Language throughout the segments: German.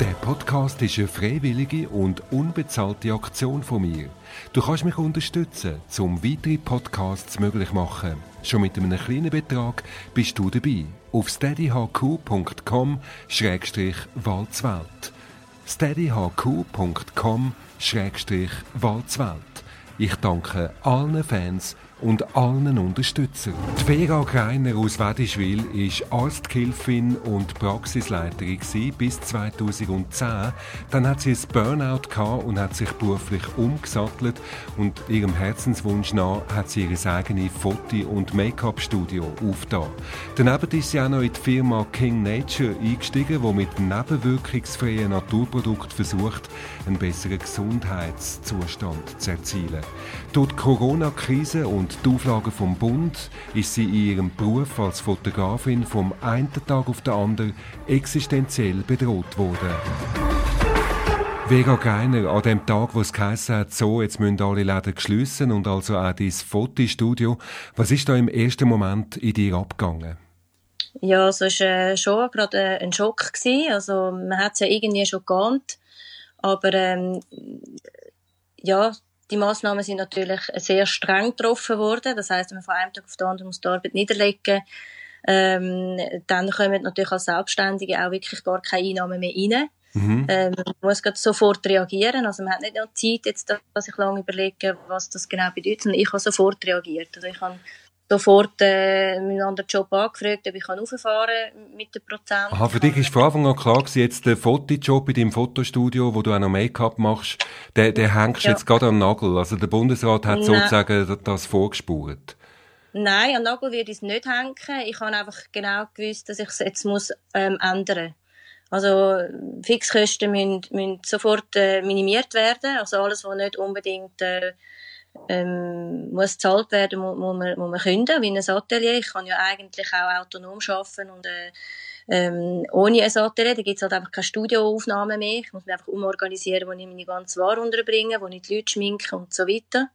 Der Podcast ist eine freiwillige und unbezahlte Aktion von mir. Du kannst mich unterstützen, um weitere Podcasts möglich zu machen. Schon mit einem kleinen Betrag bist du dabei. Auf steadyhq.com-walzwelt. steadyhq.com-walzwelt. Ich danke allen Fans und allen Unterstützern. Die Vera Greiner aus Wedischwil war Arztgehilfin und Praxisleiterin bis 2010. Dann hat sie ein Burnout und hat sich beruflich umgesattelt und ihrem Herzenswunsch nach hat sie ihr eigenes Foto- und Make-up-Studio aufgetan. Daneben ist sie auch noch in die Firma King Nature eingestiegen, die mit nebenwirkungsfreien Naturprodukten versucht, einen besseren Gesundheitszustand zu erzielen. Durch die Corona-Krise und die Auflagen vom Bund ist sie in ihrem Beruf als Fotografin vom einen Tag auf den anderen existenziell bedroht worden. Vera Geiner, an dem Tag, wo es geheißen hat, so, jetzt müssen alle Läden geschlossen und also auch dein Fotostudio. Was ist da im ersten Moment in dir abgegangen? Ja, es war äh, schon gerade äh, ein Schock. Gewesen. Also, man hat es ja irgendwie schon geahnt. Aber ähm, ja, die Maßnahmen sind natürlich sehr streng getroffen worden. Das heißt, wenn man von einem Tag auf den anderen muss die Arbeit niederlegen ähm, dann kommen natürlich als Selbstständige auch wirklich gar keine Einnahmen mehr rein. Mhm. Ähm, man muss sofort reagieren. Also man hat nicht noch Zeit, jetzt, dass ich lange überlege, was das genau bedeutet, sondern ich habe sofort reagiert. Also ich habe sofort äh, meinen anderen Job angefragt, ob ich rauffahren kann mit den Prozenten. Aha, für dich ist von Anfang an klar gewesen, jetzt der Fotojob in deinem Fotostudio, wo du auch noch Make-up machst, der, der hängst ja. jetzt gerade am Nagel. Also der Bundesrat hat Nein. sozusagen das vorgespurt. Nein, am Nagel ich es nicht hängen. Ich habe einfach genau gewusst, dass ich es jetzt muss, ähm, ändern Also Fixkosten müssen, müssen sofort äh, minimiert werden. Also alles, was nicht unbedingt äh, ähm, muss gezahlt werden, muss, muss, man, muss man künden, wie ein Atelier. Ich kann ja eigentlich auch autonom arbeiten und äh, ähm, ohne ein Atelier, da gibt es halt einfach keine Studioaufnahmen mehr. Ich muss mich einfach umorganisieren, wo ich meine ganze Ware unterbringe, wo ich die Leute schminke und so weiter.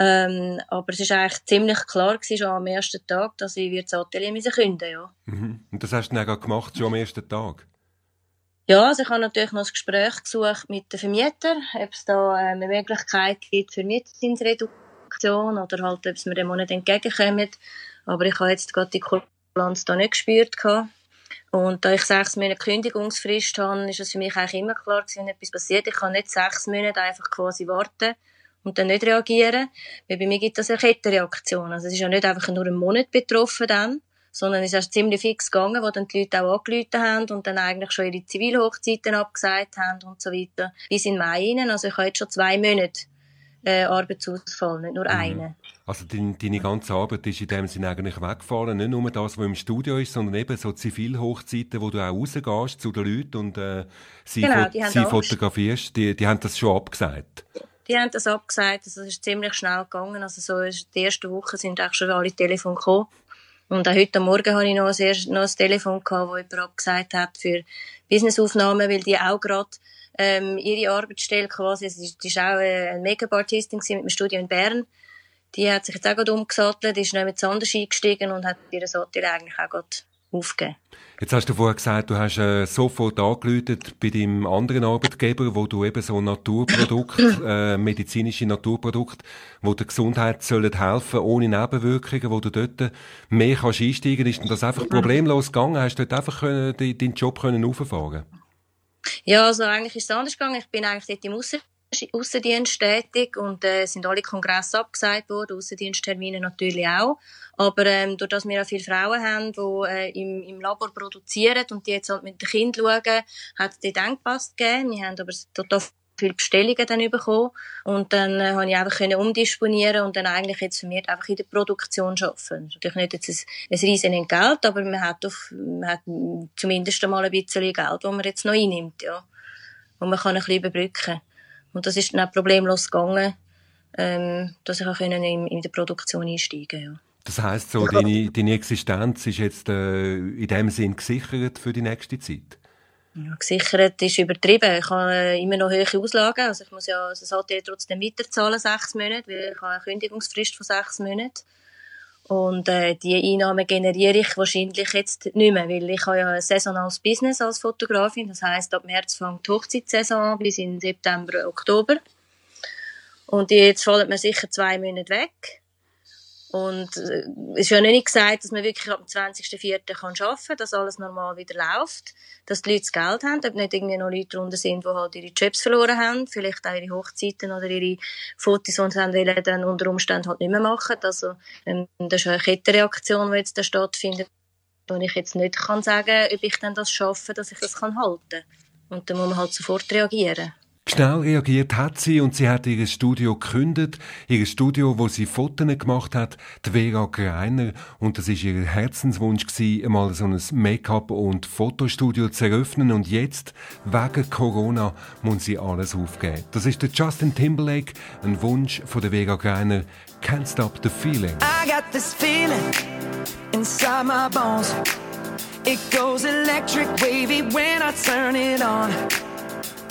Ähm, aber es war eigentlich ziemlich klar gewesen, schon am ersten Tag, dass ich das Atelier müssen künden ja. Mhm. Und das hast du dann gemacht, schon am ersten Tag? Ja, also ich habe natürlich noch ein Gespräch gesucht mit den Vermietern, ob es da äh, eine Möglichkeit gibt für Mietzinsreduktion oder halt, ob es mir dem Monat entgegenkommen. Aber ich habe jetzt gerade die Kulanz da nicht gespürt. Und da ich sechs Monate Kündigungsfrist habe, ist es für mich eigentlich immer klar gewesen, wenn etwas passiert. Ich kann nicht sechs Monate einfach quasi warten und dann nicht reagieren. Weil bei mir gibt es eine Kettenreaktion. Also es ist ja nicht einfach nur ein Monat betroffen dann, sondern es ist ziemlich fix gegangen, wo dann die Leute auch angerufen haben und dann eigentlich schon ihre Zivilhochzeiten abgesagt haben und so weiter. Bis in Mai rein. Also ich habe jetzt schon zwei Monate äh, Arbeitsausfall, nicht nur mhm. einen. Also deine, deine ganze Arbeit ist in dem Sinne eigentlich weggefallen. Nicht nur das, was im Studio ist, sondern eben so Zivilhochzeiten, wo du auch rausgehst zu den Leuten und äh, sie, genau, fo sie fotografierst. Die, die haben das schon abgesagt. Die haben das abgesagt. Also es ist ziemlich schnell gegangen. Also so in der ersten Woche sind auch schon alle Telefone gekommen. Und auch heute Morgen habe ich noch, sehr, noch ein Telefon gehabt, wo jemand abgesagt hat für Businessaufnahmen, weil die auch gerade ähm, ihre Arbeitsstelle quasi, es ist, die ist auch äh, eine Make-up-Artistin mit dem Studio in Bern, die hat sich jetzt auch gerade umgesattelt, ist noch mit anders eingestiegen und hat ihre Satire eigentlich auch gerade aufgeben. Jetzt hast du vorher gesagt, du hast äh, sofort angelötet bei deinem anderen Arbeitgeber, wo du eben so Naturprodukt, äh, medizinische Naturprodukte, wo der Gesundheit sollen helfen, ohne Nebenwirkungen, wo du dort mehr kannst einsteigen, ist denn das einfach problemlos gegangen? Hast du dort einfach können, deinen Job können auffahren? Ja, also eigentlich ist es anders gegangen. Ich bin eigentlich dort im Aussen Aussendienst tätig und äh, sind alle Kongresse abgesagt worden, Aussendiensttermine natürlich auch. Aber ähm, durch dass wir auch viele Frauen haben, die äh, im, im Labor produzieren und die jetzt halt mit den Kindern schauen, hat es dort Engpass gegeben. Wir haben aber total viele Bestellungen dann bekommen und dann äh, habe ich einfach können umdisponieren und dann eigentlich jetzt für mich einfach in der Produktion arbeiten. Natürlich nicht jetzt ein, ein riesen Geld, aber man hat, auf, man hat zumindest einmal ein bisschen Geld, das man jetzt noch einnimmt, ja. Und man kann ein bisschen überbrücken. Und das ist dann auch problemlos gegangen, ähm, dass ich auch in, in der Produktion einsteigen ja. Das heißt so, deine, deine Existenz ist jetzt äh, in dem Sinn gesichert für die nächste Zeit? Ja, gesichert ist übertrieben. Ich habe äh, immer noch hohe Auslagen. Also ich muss ja das Atelier trotzdem weiterzahlen, sechs Monate, weil ich habe eine Kündigungsfrist von sechs Monaten. Und äh, die Einnahmen generiere ich wahrscheinlich jetzt nicht mehr, weil ich habe ja ein saisonales Business als Fotografin. Das heißt, ab März fängt die Hochzeitssaison an bis in September, Oktober. Und jetzt fallen mir sicher zwei Monate weg. Und äh, es ist ja nicht gesagt, dass man wirklich ab dem 20.04. kann arbeiten kann, dass alles normal wieder läuft, dass die Leute das Geld haben, ob nicht irgendwie noch Leute drunter sind, die halt ihre Jobs verloren haben, vielleicht auch ihre Hochzeiten oder ihre Fotos, die sie wollen, dann unter Umständen halt nicht mehr machen. Also ähm, das ist eine Kettenreaktion, die jetzt da stattfindet, wo ich jetzt nicht kann sagen, ob ich dann das schaffe, dass ich das kann halten. Und dann muss man halt sofort reagieren. Schnell reagiert hat sie und sie hat ihr Studio gekündigt. Ihr Studio, wo sie Fotos gemacht hat, die Vera Greiner. Und das ist ihr Herzenswunsch gewesen, einmal so ein Make-up- und Fotostudio zu eröffnen. Und jetzt, wegen Corona, muss sie alles aufgeben. Das ist der Justin Timberlake, ein Wunsch von der Vera Greiner. Can't stop the feeling. I got this feeling inside my bones. It goes electric wavy when I turn it on.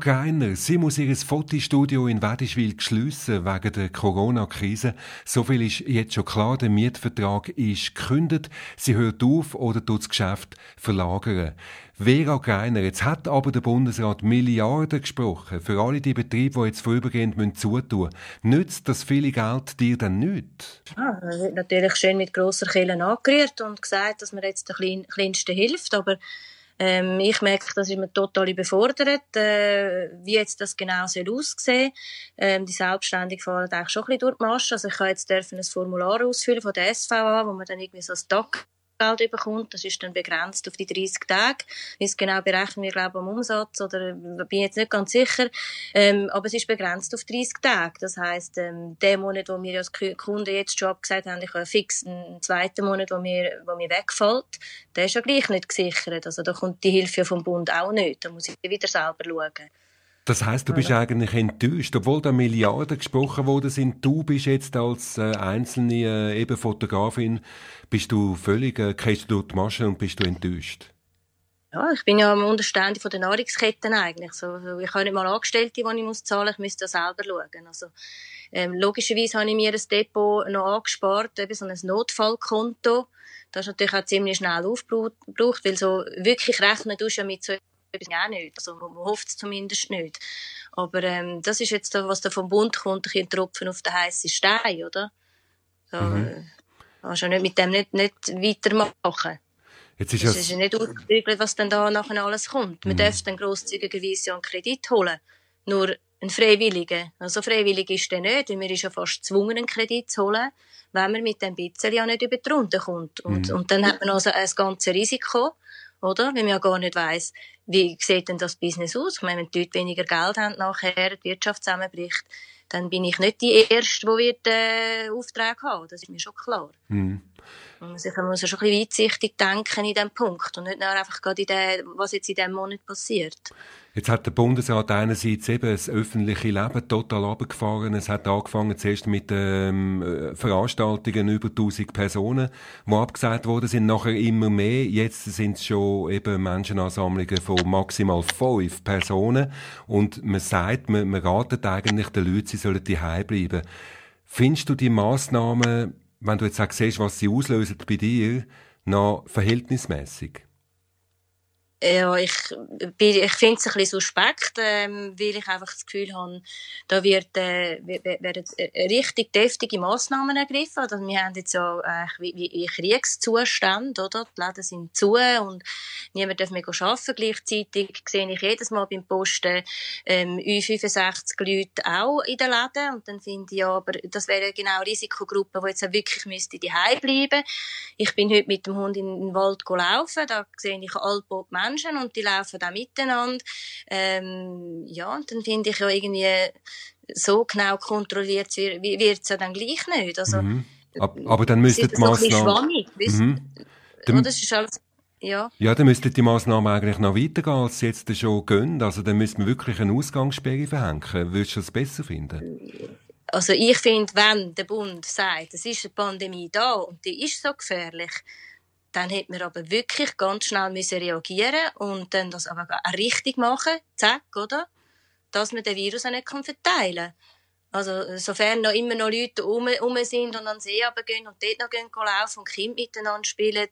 Vera Greiner, sie muss ihr Fotostudio in Wedischwil schliessen wegen der Corona-Krise. So viel ist jetzt schon klar, der Mietvertrag ist gekündigt. Sie hört auf oder tut das Geschäft verlagern. Vera Greiner, jetzt hat aber der Bundesrat Milliarden gesprochen für alle die Betriebe, die jetzt vorübergehend zutun müssen. Nützt das viele Geld dir dann nicht? Wird natürlich schön mit grosser Kille angerührt und gesagt, dass man jetzt den Kleinsten hilft, aber ähm, ich merke, das ist mir total überfordert, äh, wie jetzt das genau soll aussehen ähm, Die Selbstständigen fahren eigentlich schon ein bisschen durch die Masche. Also ich kann jetzt dürfen ein Formular ausfüllen von der SVA, wo man dann irgendwie so ein Tag Geld bekommt. Das ist dann begrenzt auf die 30 Tage. Ist genau berechnen wir, glaube am Umsatz oder bin jetzt nicht ganz sicher. Ähm, aber es ist begrenzt auf 30 Tage. Das heisst, ähm, der Monat, wo wir als Kunden jetzt schon abgesagt haben, ich habe fix einen zweiten Monat, wo mir, wo mir wegfällt, der ist ja gleich nicht gesichert. Also da kommt die Hilfe vom Bund auch nicht. Da muss ich wieder selber schauen. Das heißt, du bist eigentlich enttäuscht, obwohl da Milliarden gesprochen worden sind. Du bist jetzt als äh, einzelne äh, eben Fotografin, bist du völlig, äh, du durch die Masche und bist du enttäuscht? Ja, ich bin ja am Unterstände von der Nahrungsketten eigentlich. So, ich habe nicht mal Angestellte, die ich muss zahlen, ich müsste das selber schauen. Also, ähm, logischerweise habe ich mir ein Depot noch angespart, eben so ein Notfallkonto. Das ist natürlich auch ziemlich schnell aufgebraucht, weil so wirklich rechnen tust du ja mit so auch nicht. Also man hofft es zumindest nicht. Aber ähm, das ist jetzt, was da vom Bund kommt, ein Tropfen auf den heißen Stein, oder? So, mhm. äh, kannst du nicht mit dem nicht, nicht weitermachen. Jetzt ist es ist ja nicht ausgeregelt, was dann da nachher alles kommt. Man mhm. darf dann grosszügigerweise einen Kredit holen. Nur ein Freiwilliger. Also freiwillig ist der nicht, weil man ist ja fast gezwungen, einen Kredit zu holen, wenn man mit dem bisschen ja nicht über die Runde kommt. Und, mhm. und dann hat man also ein ganzes Risiko oder? Wenn man ja gar nicht weiss, wie sieht denn das Business aus? Ich meine, wenn die Leute weniger Geld haben nachher, die Wirtschaft zusammenbricht, dann bin ich nicht die Erste, die wird, äh, Aufträge haben. Das ist mir schon klar. Mhm. Man muss, ja schon ein bisschen weitsichtig denken in diesem Punkt und nicht nur einfach gerade in der, was jetzt in diesem Monat passiert. Jetzt hat der Bundesrat einerseits eben das öffentliche Leben total abgefahren. Es hat angefangen zuerst mit ähm, Veranstaltungen über 1000 Personen, die abgesagt worden sind, nachher immer mehr. Jetzt sind es schon eben Menschenansammlungen von maximal fünf Personen. Und man sagt, man, man ratet eigentlich den Leuten, sie sollen daheim bleiben. Findest du die Massnahmen, wenn du jetzt auch siehst, was sie auslösen bei dir, noch verhältnismäßig? Ja, ich, ich finde es ein bisschen suspekt, ähm, weil ich einfach das Gefühl habe, da wird, äh, werden äh, richtig deftige Massnahmen ergriffen. Also wir haben jetzt ja äh, wie, wie Kriegszustand, oder? Die Läden sind zu und niemand darf mehr arbeiten. Gleichzeitig sehe ich jedes Mal beim Posten ähm, 65 Leute auch in den Läden und dann finde ich ja, aber das wäre genau Risikogruppe, die jetzt auch wirklich müsste daheim bleiben. Ich bin heute mit dem Hund in den Wald gelaufen, da sehe ich altbot Menschen Menschen und die laufen auch miteinander. Ähm, ja, und dann finde ich ja irgendwie, so genau kontrolliert wird es ja dann gleich nicht. Also, mhm. aber, dann müsste die Massnahmen... Mhm. Das ist alles ja. Ja, dann müssten die Massnahmen eigentlich noch weitergehen, als sie jetzt schon gehen. Also dann müsste man wirklich eine Ausgangssperre verhängen. Würdest du das besser finden? Also ich finde, wenn der Bund sagt, es ist eine Pandemie da und die ist so gefährlich, dann hätte man aber wirklich ganz schnell müssen reagieren und dann das aber auch richtig machen, zack, oder? Dass man den Virus auch nicht verteilen kann. Also, sofern noch immer noch Leute rum, rum sind und an den See gehen und dort noch gehen laufen und Kinder miteinander spielen,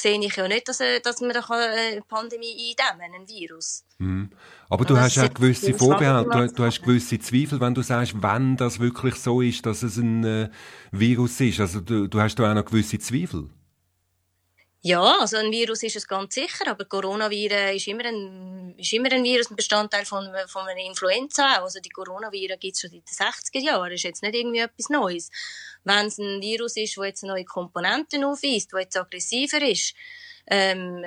sehe ich ja nicht, dass, äh, dass man eine Pandemie eindämmen kann, ein Virus. Mhm. Aber du hast ja gewisse Vorbehalte, du, du, hast gewisse Zweifel, wenn du sagst, wenn das wirklich so ist, dass es ein äh, Virus ist. Also du, du hast da auch noch gewisse Zweifel. Ja, also ein Virus ist es ganz sicher, aber Coronaviren ist immer ein, ist immer ein Virus, ein Bestandteil von, von einer Influenza. Also die Coronaviren gibt es schon seit den 60er Jahren, ist jetzt nicht irgendwie etwas Neues. Wenn es ein Virus ist, das jetzt neue Komponenten aufweist, das jetzt aggressiver ist, ähm,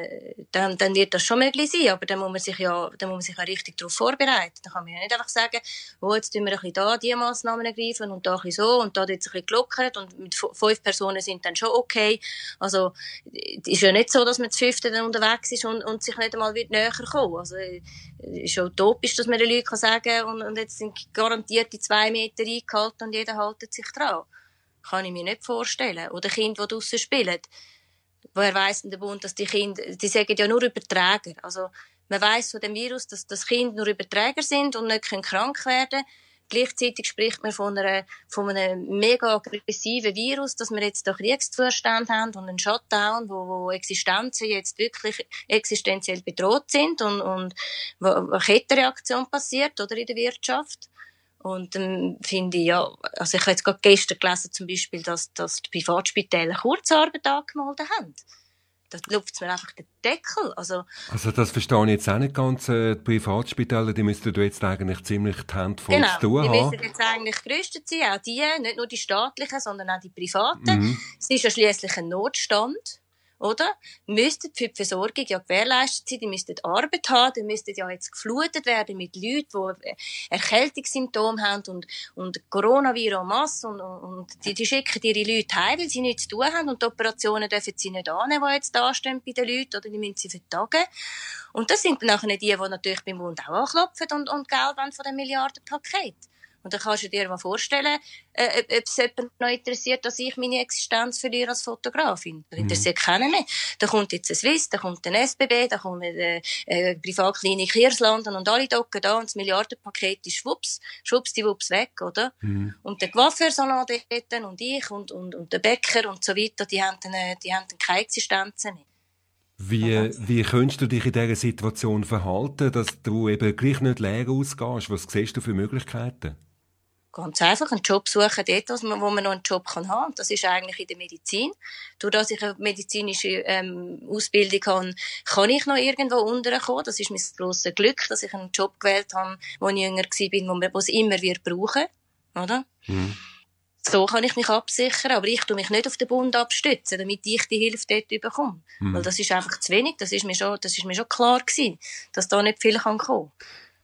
dann, dann wird das schon möglich sein. Aber dann muss man sich ja, dann muss man sich ja richtig darauf vorbereiten. Dann kann man ja nicht einfach sagen, oh, jetzt tun wir ein bisschen da die Massnahmen ergreifen und da ein so und da wird es ein bisschen gelockert und mit fünf Personen sind dann schon okay. Also, es ist ja nicht so, dass man zu fünften dann unterwegs ist und, und sich nicht einmal wird näher kommen. Also, es ist schon utopisch, dass man den Leuten kann sagen und, und jetzt sind garantiert die zwei Meter eingehalten und jeder haltet sich dran. Kann ich mir nicht vorstellen. Oder Kinder, die draussen spielen woher weiss denn der Bund, dass die Kinder, die sagen ja nur Überträger. Also, Man weiß von dem Virus, dass das Kinder nur Überträger sind und nicht krank werden können. Gleichzeitig spricht man von, einer, von einem mega aggressiven Virus, dass wir jetzt da Kriegszustand haben und einen Shutdown, wo, wo Existenzen jetzt wirklich existenziell bedroht sind und, und wo eine Kettenreaktion passiert oder in der Wirtschaft. Und dann finde ich, ja, also ich habe jetzt gerade gestern gelesen zum Beispiel, dass, dass die Privatspitäler Kurzarbeit angemeldet haben da lupft mir einfach den Deckel. Also, also das verstehe ich jetzt auch nicht ganz. Äh, die Privatspitäler, die müssten jetzt eigentlich ziemlich die Hände voll genau, zu tun haben. die müssen jetzt eigentlich gerüstet sein, auch die, nicht nur die staatlichen, sondern auch die privaten. Mhm. Es ist ja schließlich ein Notstand oder? Müssten für die Versorgung ja gewährleistet sein, die müssten Arbeit haben, die müssten ja jetzt geflutet werden mit Leuten, die Erkältungssymptome haben und, und Coronavirus und, und die, die schicken ihre Leute heim, weil sie nichts zu tun haben und die Operationen dürfen sie nicht annehmen, die jetzt da stehen bei den Leuten, oder die müssen sie vertagen. Und das sind nachher die, die natürlich beim Bund auch anklopfen und, und Geld von dem Milliardenpaket. Und dann kannst du dir mal vorstellen, äh, ob es jemand noch interessiert, dass ich meine Existenz verliere als Fotografin. Das interessiert mhm. keinen mehr. Da kommt jetzt ein Swiss, da kommt ein SBB, da kommt eine äh, Privatklinik Hirslanden und alle docken da und das Milliardenpaket ist schwupps, schwupps die Wups weg, oder? Mhm. Und der Coiffeursalon dort und ich und, und, und der Bäcker und so weiter, die haben, dann, äh, die haben dann keine Existenz mehr. Wie, wie könntest du dich in dieser Situation verhalten, dass du eben gleich nicht leer ausgehst? Was siehst du für Möglichkeiten? Ganz einfach einen Job suchen dort, wo man noch einen Job haben kann. Das ist eigentlich in der Medizin. Durch dass ich eine medizinische ähm, Ausbildung habe, kann ich noch irgendwo unterkommen. Das ist mein grosses Glück, dass ich einen Job gewählt habe, wo ich jünger war, wo es immer wird brauchen. Oder? Mhm. So kann ich mich absichern, aber ich tue mich nicht auf den Bund abstützen, damit ich die Hilfe dort bekomme. Mhm. Weil das ist einfach zu wenig. Das ist mir schon, das ist mir schon klar gewesen, dass da nicht viel kommen kann.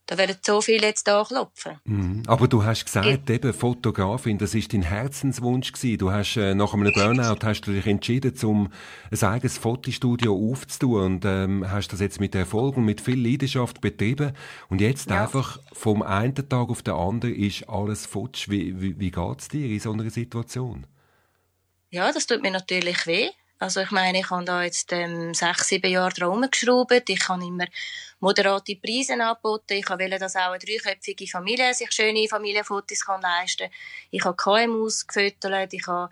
Da werden so viele jetzt anklopfen. Mhm. Aber du hast gesagt, eben Fotografin, das ist dein Herzenswunsch gewesen. Du hast äh, nach einem Burnout hast du dich entschieden, um ein eigenes Fotostudio aufzutun und ähm, hast das jetzt mit Erfolg und mit viel Leidenschaft betrieben. Und jetzt ja. einfach vom einen Tag auf den anderen ist alles futsch. Wie, wie, wie geht's dir in so einer Situation? Ja, das tut mir natürlich weh. Also ich meine, ich habe da jetzt ähm, sechs, sieben Jahre dran geschraubt. Ich habe immer moderate Preise angeboten. Ich wollte, dass auch eine dreiköpfige Familie sich schöne Familienfotos kann leisten kann. Ich habe KMUs gefüttert. Ich habe,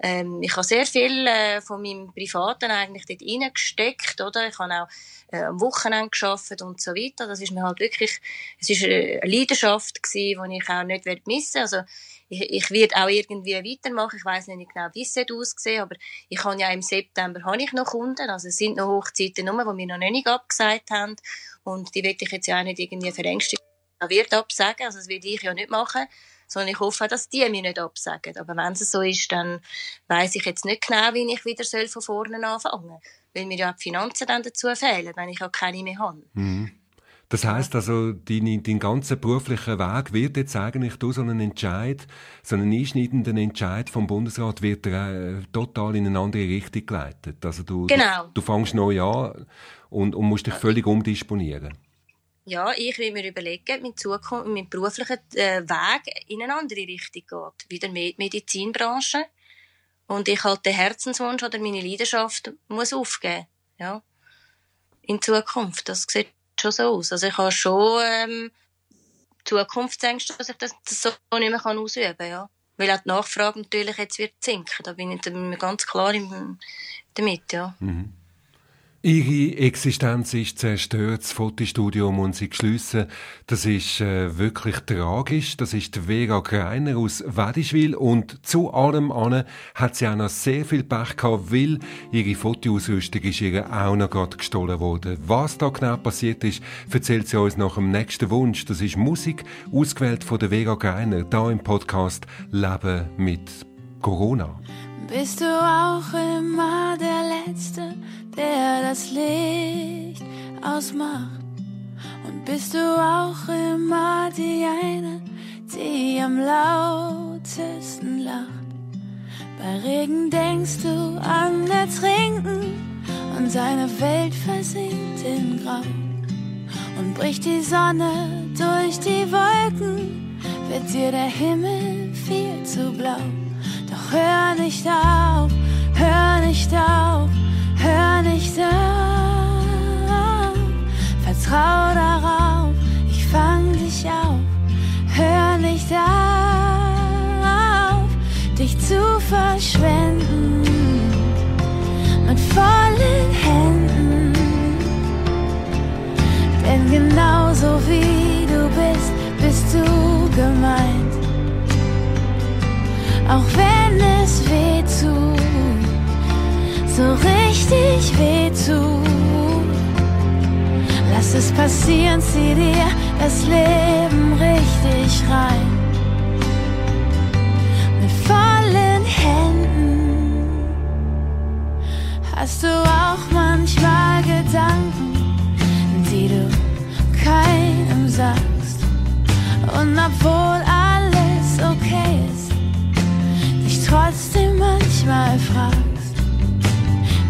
ähm, ich habe sehr viel äh, von meinem Privaten eigentlich dort reingesteckt, oder? Ich habe auch äh, am Wochenende geschafft und so weiter. Das ist mir halt wirklich, es ist eine Leidenschaft gewesen, die ich auch nicht missen werde. Also, ich, ich werde auch irgendwie weitermachen. Ich weiß nicht genau, wie es aussehen aber ich habe ja im September habe ich noch Kunden. Also es sind noch Hochzeiten nur, die wir noch nicht abgesagt haben. Und die will ich jetzt ja auch nicht irgendwie verängstigen. Er wird absagen, also das will ich ja nicht machen. Sondern ich hoffe, dass die mir nicht absagen. Aber wenn es so ist, dann weiß ich jetzt nicht genau, wie ich wieder soll von vorne anfangen soll. Weil mir ja die Finanzen dann dazu fehlen, wenn ich auch keine mehr habe. Mhm. Das heißt also, dein, dein ganzer beruflicher Weg wird jetzt eigentlich durch so einen Entscheid, so einen einschneidenden Entscheid vom Bundesrat, wird er äh, total in eine andere Richtung geleitet. Also du, genau. du, du fängst neu an und, und musst dich völlig umdisponieren. Ja, ich will mir überlegen, mein, Zukunft, mein beruflicher äh, Weg in eine andere Richtung geht. Wieder mehr Medizinbranche. Und ich halt den Herzenswunsch oder meine Leidenschaft muss aufgeben. Ja. In Zukunft. Das sieht schon so aus. Also ich habe schon ähm, Zukunftsängste, dass ich das, das so nicht mehr kann ausüben kann. Ja. Weil auch die Nachfrage natürlich jetzt wird sinken. Da bin ich ganz klar im, damit. Ja. Mhm. Ihre Existenz ist zerstört, das Fotostudio muss sie schliessen. Das ist äh, wirklich tragisch. Das ist Vera Greiner aus Wedischwil und zu allem an hat sie auch noch sehr viel Pech gehabt, weil ihre Fotoausrüstung ist ihr auch noch gerade gestohlen worden. Was da genau passiert ist, erzählt sie uns nach dem nächsten Wunsch. Das ist Musik, ausgewählt von der Vera Greiner, da im Podcast Leben mit Corona. Bist du auch immer der Letzte, der das Licht ausmacht? Und bist du auch immer die eine, die am lautesten lacht? Bei Regen denkst du an Ertrinken und seine Welt versinkt in Grau. Und bricht die Sonne durch die Wolken, wird dir der Himmel viel zu blau. Doch hör nicht auf, hör nicht auf, hör nicht auf. Vertrau darauf, ich fang dich auf. Hör nicht auf, dich zu verschwenden mit vollen Händen. Denn genauso wie du bist, bist du gemeint. Auch wenn es weh tut, so richtig weh tut. Lass es passieren, zieh dir das Leben richtig rein. Mit vollen Händen hast du auch manchmal Gedanken, die du keinem sagst. Und obwohl trotzdem manchmal fragst,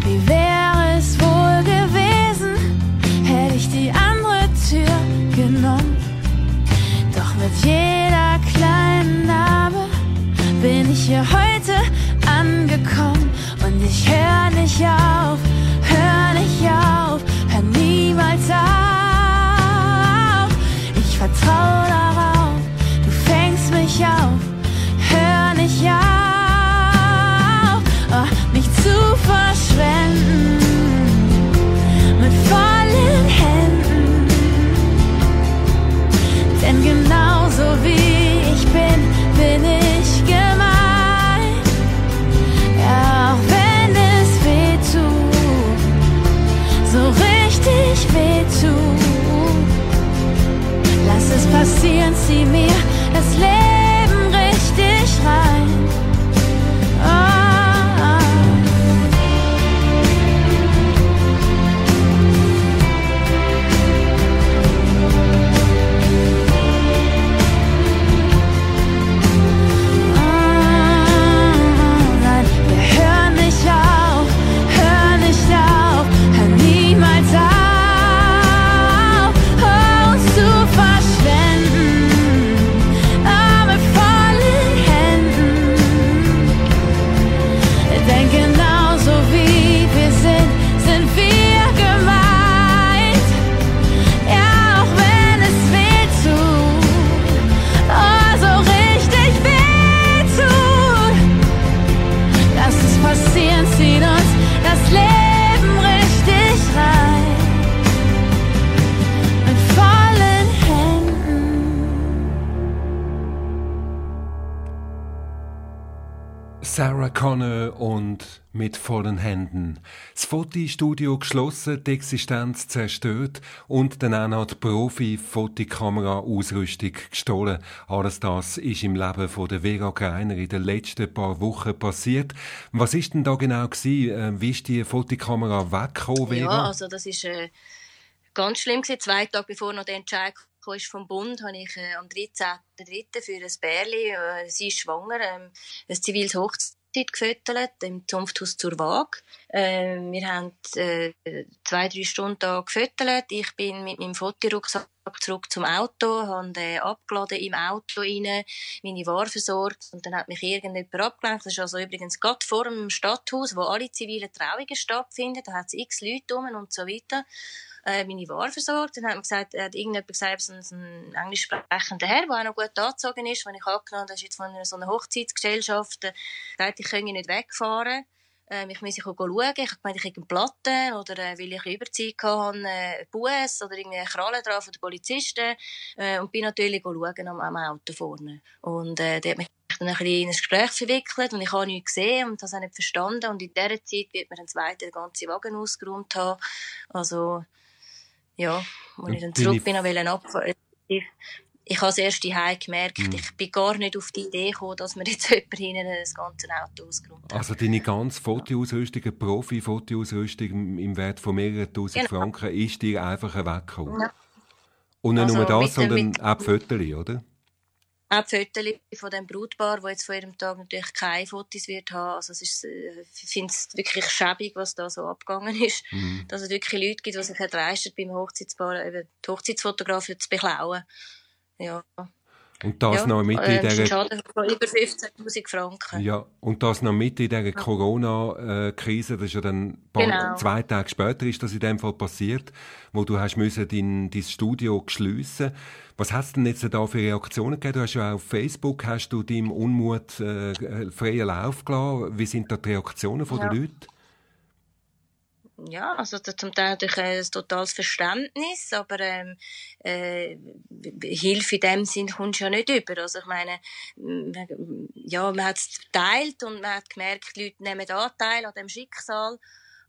wie wäre es wohl gewesen, hätte ich die andere Tür genommen. Doch mit jeder kleinen Narbe bin ich hier heute angekommen und ich hör nicht auf, hör nicht auf, hör niemals auf. Mit vollen Händen. Das Fotostudio geschlossen, die Existenz zerstört und dann auch noch die Profi-Fotokamera-Ausrüstung gestohlen. Alles das ist im Leben von der Vera Greiner in den letzten paar Wochen passiert. Was ist denn da genau gewesen? Äh, Wie ist die Fotokamera weggekommen, Vera? Ja, also das ist äh, ganz schlimm gewesen. Zwei Tage bevor noch der Entscheid ist vom Bund, habe ich äh, am 13.03. für ein Bärli, äh, sie ist schwanger, ähm, ein ziviles Hochzeit gefüttert im Zunfthaus zur Waage. Äh, wir haben äh, zwei, drei Stunden da gefüttert. Ich bin mit meinem Fotorucksack zurück zum Auto, habe den abgeladen im Auto rein, meine Ware versorgt und dann hat mich irgendjemand abgelenkt. Das ist also übrigens gerade vor dem Stadthaus, wo alle zivilen Trauungen stattfinden. Da hat es x Leute rum und so weiter äh, meine Ware versorgt. Dann hat man gesagt, hat irgendjemand gesagt, es ist ein, ein englisch sprechender Herr, der auch noch gut angezogen ist, den ich angenommen habe, ist jetzt von so einer Hochzeitsgesellschaft, äh, gesagt, ich könne nicht wegfahren. Ähm, ich muss schauen. Ich habe gemeint, ich habe eine Platte oder äh, weil ich Überzeit hatte, äh, Bus oder eine Kralle drauf von den Polizisten äh, und bin natürlich schauen am, am Auto vorne. Und äh, der hat mich dann ein bisschen in ein Gespräch verwickelt und ich habe nichts gesehen und das auch nicht verstanden und in dieser Zeit wird mir dann zweite den ganzen Wagen ausgeräumt haben. Also ja, als ich dann zurück bin, wollte ich abfahren. Ich, habe das erst daheim gemerkt, Mhm. ich bin gar nicht auf die Idee gekommen, dass mir jetzt jemand hinten das ganze Auto ausgeräumt hat. Also deine ganze Fotoausrüstung, eine Profi-Fotoausrüstung im- Wert von mehreren tausend Genau. Franken ist dir einfach weggekommen. Ja. Und nicht Also nur das, sondern auch die Fotos, oder? Auch die Fotos von dem Brautpaar, wo jetzt von ihrem Tag natürlich keine Fotos wird haben. Also es ist, äh, ich finde es wirklich schäbig, was da so abgegangen ist. Mhm. Dass es wirklich Leute gibt, die sich erdreisten, beim Hochzeitspaar eben die Hochzeitsfotografen zu beklauen. Ja. Und das ja. noch mit äh, in dieser Schaden von über 15'000 Franken. Ja, und das noch mit in dieser Corona-Krise, das ist ja dann ein paar, Genau. zwei Tage später ist das in dem Fall passiert, wo du hast müssen dein, dein Studio schliessen. Was hast du denn jetzt da für Reaktionen gegeben? Du hast ja auch auf Facebook, hast du deinem Unmut äh, freien Lauf gelassen. Wie sind da die Reaktionen von Ja. den Leuten? Ja, also zum Teil natürlich ein totales Verständnis, aber ähm, äh, Hilfe in dem Sinn kommst du ja nicht über. Also ich meine, ja, man hat es geteilt und man hat gemerkt, die Leute nehmen Anteil an dem Schicksal,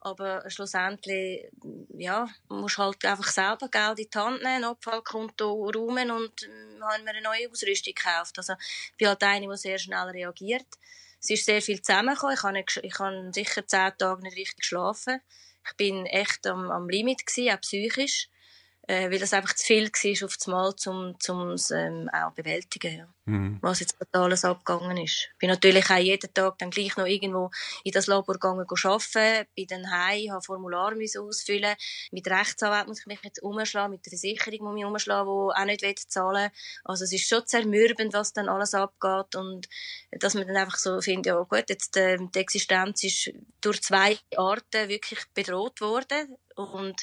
aber schlussendlich, ja, musst halt einfach selber Geld in die Hand nehmen, Abfallkonto räumen und äh, haben wir eine neue Ausrüstung gekauft. Also ich bin halt eine, die sehr schnell reagiert. Es ist sehr viel zusammengekommen. Ich habe, ich habe sicher zehn Tage nicht richtig geschlafen ich bin echt am, am Limit gewesen, auch psychisch, äh, weil das einfach zu viel war auf das Mal, zum, zum ähm, auch bewältigen, ja. Mhm. was jetzt alles abgegangen ist. Ich bin natürlich auch jeden Tag dann gleich noch irgendwo in das Labor gegangen arbeiten, bin dann heim, habe Formular ausfüllen, mit Rechtsanwalt muss ich mich jetzt umschlagen, mit der Versicherung muss ich mich umschlagen, die auch nicht zahlen Also es ist schon zermürbend, was dann alles abgeht und dass man dann einfach so findet, ja gut, jetzt äh, die Existenz ist durch zwei Arten wirklich bedroht worden und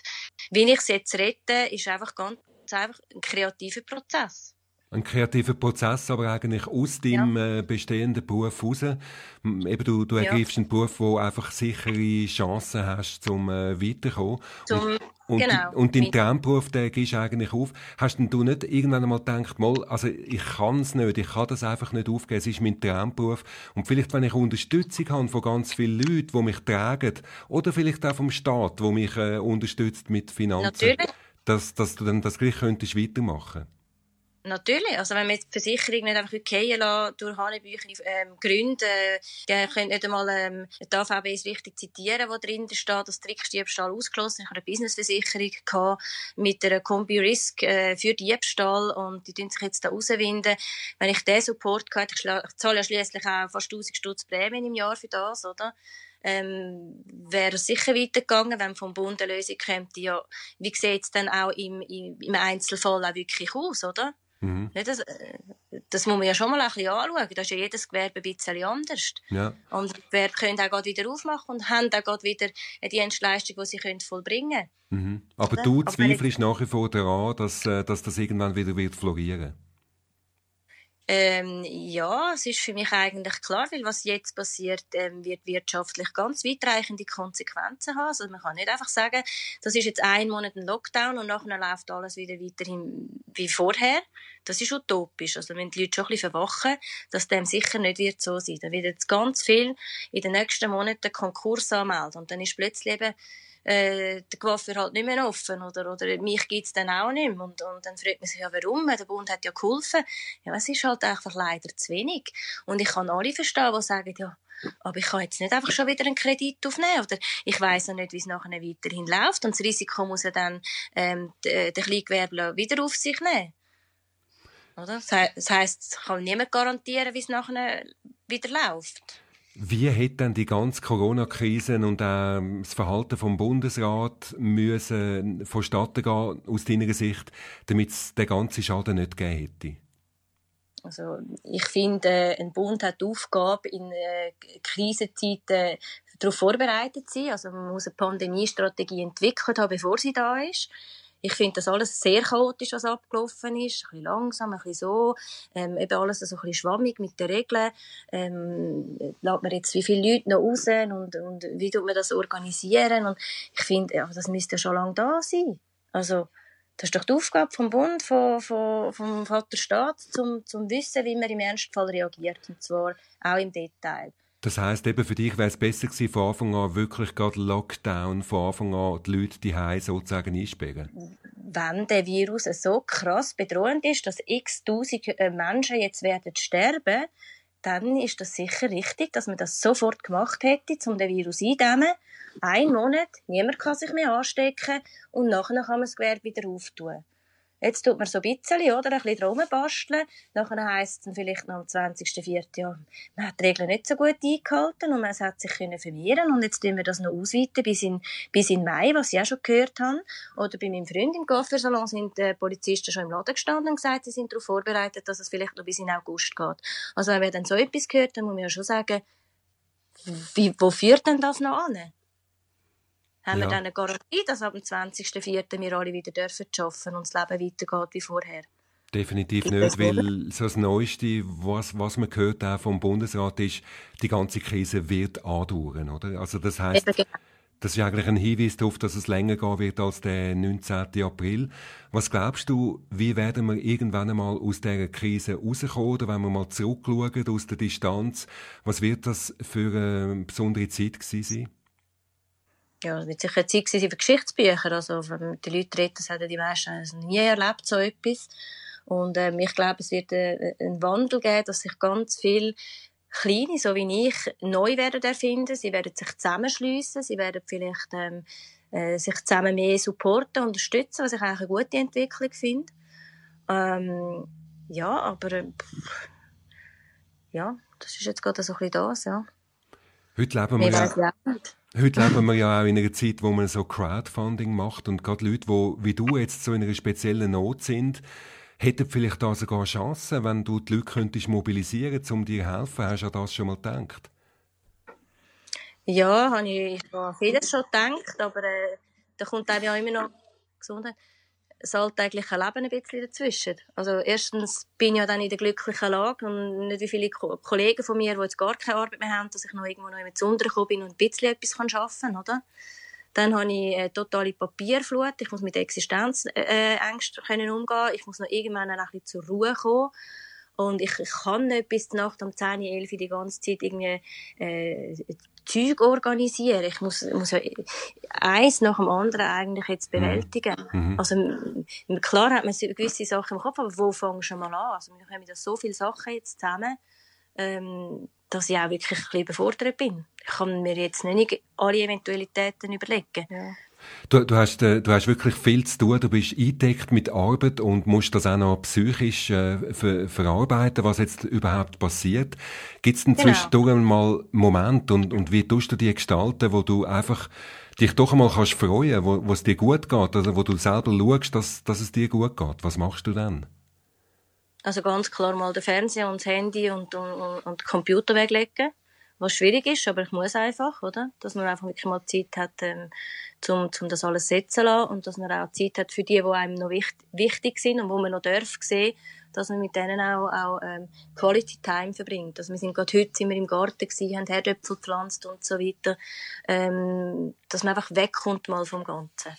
wie ich es jetzt rette, ist einfach ganz einfach ein kreativer Prozess. Ein kreativer Prozess, aber eigentlich aus deinem ja. Äh, bestehenden Beruf raus. Eben du, du ergreifst ja. einen Beruf, wo einfach sichere Chancen hast, um äh, weiterzukommen. Zum, und, und, genau. und deinen Traumberuf, der gehst eigentlich auf. Hast denn du nicht irgendwann einmal gedacht, mal, also ich kann es nicht, ich kann das einfach nicht aufgeben, es ist mein Traumberuf. Und vielleicht, wenn ich Unterstützung habe von ganz vielen Leuten, die mich tragen, oder vielleicht auch vom Staat, der mich äh, unterstützt mit Finanzen, dass, dass du dann das gleich könntest weitermachen Natürlich. Also, wenn jetzt die Versicherung nicht einfach fallen lassen, durch Hanebücher ähm, Gründe, äh, könnt nicht einmal, ähm, die AVB ist richtig zitieren, wo drin steht, dass Trickdiebstahl ausgeschlossen Ich hatte eine Businessversicherung gehabt, mit einer Kombi-Risk äh, für Diebstahl und die tun sich jetzt da rauswinden. Wenn ich den Support gehabt hätte, ich zahle ja schliesslich auch fast 1000 Stutz Prämien im Jahr für das, oder? ähm, wäre sicher weitergegangen, wenn vom Bund eine Lösung kommt, ja, wie sieht es dann auch im, im, im Einzelfall auch wirklich aus, oder? Mhm. Das, äh, das muss man ja schon mal ein bisschen anschauen. Da ist ja jedes Gewerbe ein bisschen anders. Ja. Und die Gewerbe können auch wieder aufmachen und haben auch wieder eine Dienstleistung, die sie können vollbringen können. Mhm. Aber du zweifelst nach wie vor daran, dass, äh, dass das irgendwann wieder wird florieren ähm, ja, es ist für mich eigentlich klar, weil was jetzt passiert, ähm, wird wirtschaftlich ganz weitreichende Konsequenzen haben. Also man kann nicht einfach sagen, das ist jetzt ein Monat ein Lockdown und nachher läuft alles wieder weiterhin wie vorher. Das ist utopisch. Also wenn die Leute schon ein bisschen verwachen, dass dem sicher nicht wird so sein. Dann wird jetzt ganz viel in den nächsten Monaten Konkurs anmelden und dann ist plötzlich eben äh, der Coiffeur halt nicht mehr offen oder, oder mich gibt's dann auch nicht mehr. Und, und dann fragt man sich ja, warum? Der Bund hat ja geholfen. Ja, es ist halt einfach leider zu wenig. Und ich kann alle verstehen, die sagen, ja, aber ich kann jetzt nicht einfach schon wieder einen Kredit aufnehmen oder ich weiß noch nicht, wie es nachher weiterhin läuft und das Risiko muss ja dann ähm, der Kleingewerbler wieder auf sich nehmen. Oder? Das heisst, kann niemand garantieren, wie es nachher wieder läuft. Wie hätte denn die ganze Corona-Krise und auch das Verhalten vom Bundesrat müssen vonstatten gehen, aus deiner Sicht, damit es den ganzen Schaden nicht gegeben hätte? Also ich finde, ein Bund hat die Aufgabe, in äh, Krisenzeiten darauf vorbereitet zu sein. Also man muss eine Pandemiestrategie entwickelt haben, bevor sie da ist. Ich finde das alles sehr chaotisch, was abgelaufen ist. Ein bisschen langsam, ein bisschen so. Ähm, eben alles so ein bisschen schwammig mit den Regeln. Ähm, lässt man jetzt wie viele Leute noch raus und, und wie tut man das organisieren? Und ich finde, ja, das müsste ja schon lange da sein. Also, das ist doch die Aufgabe vom Bund, vom, vom, vom Vaterstaat, zum, zum wissen, wie man im Ernstfall reagiert. Und zwar auch im Detail. Das heisst eben, für dich wäre es besser gewesen, von Anfang an wirklich gerade Lockdown, von Anfang an die Leute die sozusagen einsperren? Wenn der Virus so krass bedrohend ist, dass x tausend äh, Menschen jetzt werden sterben, dann ist das sicher richtig, dass man das sofort gemacht hätte, um den Virus eindämmen. Ein Monat, niemand kann sich mehr anstecken und nachher kann man das Gewerbe wieder auftun. Jetzt tut man so ein bisschen, oder? Ein bisschen drum basteln. Nachher heisst es vielleicht noch am 20.04. Ja, man hat die Regeln nicht so gut eingehalten und man hat sich können vermehren und jetzt tun wir das noch ausweiten bis in, bis in Mai, was ich auch schon gehört habe. Oder bei meinem Freund im Coiffeursalon sind die Polizisten schon im Laden gestanden und gesagt, sie sind darauf vorbereitet, dass es vielleicht noch bis in August geht. Also wenn wir dann so etwas gehört, dann muss man ja schon sagen, wie, wo führt denn das noch an? Haben ja. wir dann eine Garantie, dass ab dem 20.04. wir alle wieder dürfen arbeiten und das Leben weitergeht wie vorher? Definitiv nicht, weil so das Neueste, was, was man gehört auch vom Bundesrat ist, die ganze Krise wird andauern, oder? Also das heißt, genau. Das ist eigentlich ein Hinweis darauf, dass es länger gehen wird als der 19. April. Was glaubst du, wie werden wir irgendwann einmal aus dieser Krise rauskommen? Oder wenn wir mal zurückschauen aus der Distanz, was wird das für eine besondere Zeit gewesen sein? Ja, es wird sicher eine Zeit sein für Geschichtsbücher. Also, wenn man mit den Leuten redet, das haben die meisten nie erlebt, so etwas. Und ähm, ich glaube, es wird äh, einen Wandel geben, dass sich ganz viel Kleine, so wie ich, neu werden erfinden. Sie werden sich zusammenschliessen. Sie werden vielleicht ähm, äh, sich zusammen mehr supporten, unterstützen, was ich eigentlich eine gute Entwicklung finde. Ähm, ja, aber äh, ja, das ist jetzt gerade so ein bisschen das, ja. Heute leben wir, ja, heute leben wir ja auch in einer Zeit, wo man so Crowdfunding macht und gerade Leute, die wie du jetzt so in einer speziellen Not sind, hätten vielleicht da sogar Chancen, wenn du die Leute könntest mobilisieren um dir zu helfen. Hast du an das schon mal gedacht? Ja, habe ich an vieles schon gedacht, aber äh, da kommt einem ja immer noch Gesundheit, das alltägliche Leben ein bisschen dazwischen. Also erstens bin ich ja dann in der glücklichen Lage und nicht wie viele Kollegen von mir, die jetzt gar keine Arbeit mehr haben, dass ich noch irgendwo noch mit untergekommen bin und ein bisschen etwas arbeiten kann, oder? Dann habe ich eine totale Papierflut. Ich muss mit Existenzängsten äh, umgehen. Ich muss noch irgendwann ein bisschen zur Ruhe kommen. Und ich, ich kann nicht bis die Nacht um 10, 11 die ganze Zeit irgendwie äh, Zeug organisieren. Ich muss, muss ja eins nach dem anderen eigentlich jetzt mhm. bewältigen. Mhm. Also klar hat man gewisse Sachen im Kopf, aber wo fängst du mal an? Also wir haben da so viele Sachen jetzt zusammen. Ähm, dass ich auch wirklich ein bisschen überfordert bin. Ich kann mir jetzt nicht alle Eventualitäten überlegen. Ja. Du, du, hast, äh, du hast wirklich viel zu tun, du bist eingedeckt mit Arbeit und musst das auch noch psychisch äh, ver verarbeiten, was jetzt überhaupt passiert. Gibt es denn genau. zwischendurch mal Momente und, und wie tust du die gestalten, wo du einfach dich doch einmal kannst freuen, wo, wo es dir gut geht, also wo du selber schaust, dass, dass es dir gut geht. Was machst du dann? Also ganz klar mal den Fernseher und das Handy und, und, und den Computer weglegen, was schwierig ist, aber ich muss einfach, oder? Dass man einfach wirklich mal Zeit hat, ähm, zum, zum das alles setzen zu lassen und dass man auch Zeit hat für die, die einem noch wichtig, wichtig sind und wo man noch darf sehen, dass man mit denen auch, auch ähm, Quality Time verbringt. Also wir sind gerade heute sind wir im Garten gewesen, haben Herdöpfel gepflanzt und so weiter, ähm, dass man einfach wegkommt mal vom Ganzen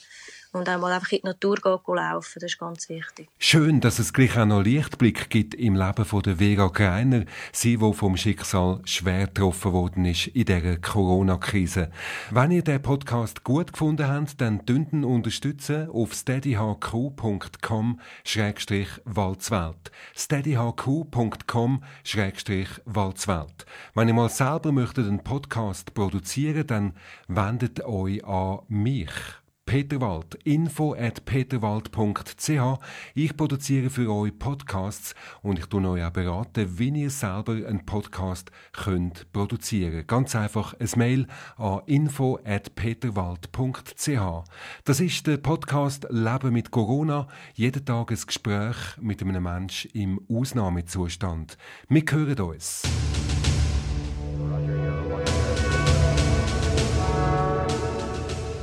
und auch mal einfach in die Natur gehen, laufen. Das ist ganz wichtig. Schön, dass es gleich auch noch Lichtblick gibt im Leben von der Vera Greiner, sie, die vom Schicksal schwer getroffen worden ist in dieser Corona-Krise. Wenn ihr den Podcast gut gefunden habt, dann dünden unterstützen auf steadyhq.com-walzwelt. steadyhq.com-walzwelt. Wenn ihr mal selber möchtet einen Podcast produzieren, dann wendet euch an mich. Peterwald, info at peterwald.ch. Ich produziere für euch Podcasts und ich tue euch auch beraten, wie ihr selber einen Podcast könnt produzieren. Ganz einfach ein Mail an info at peterwald.ch. Das ist der Podcast Leben mit Corona. Jeden Tag ein Gespräch mit einem Menschen im Ausnahmezustand. Wir hören uns.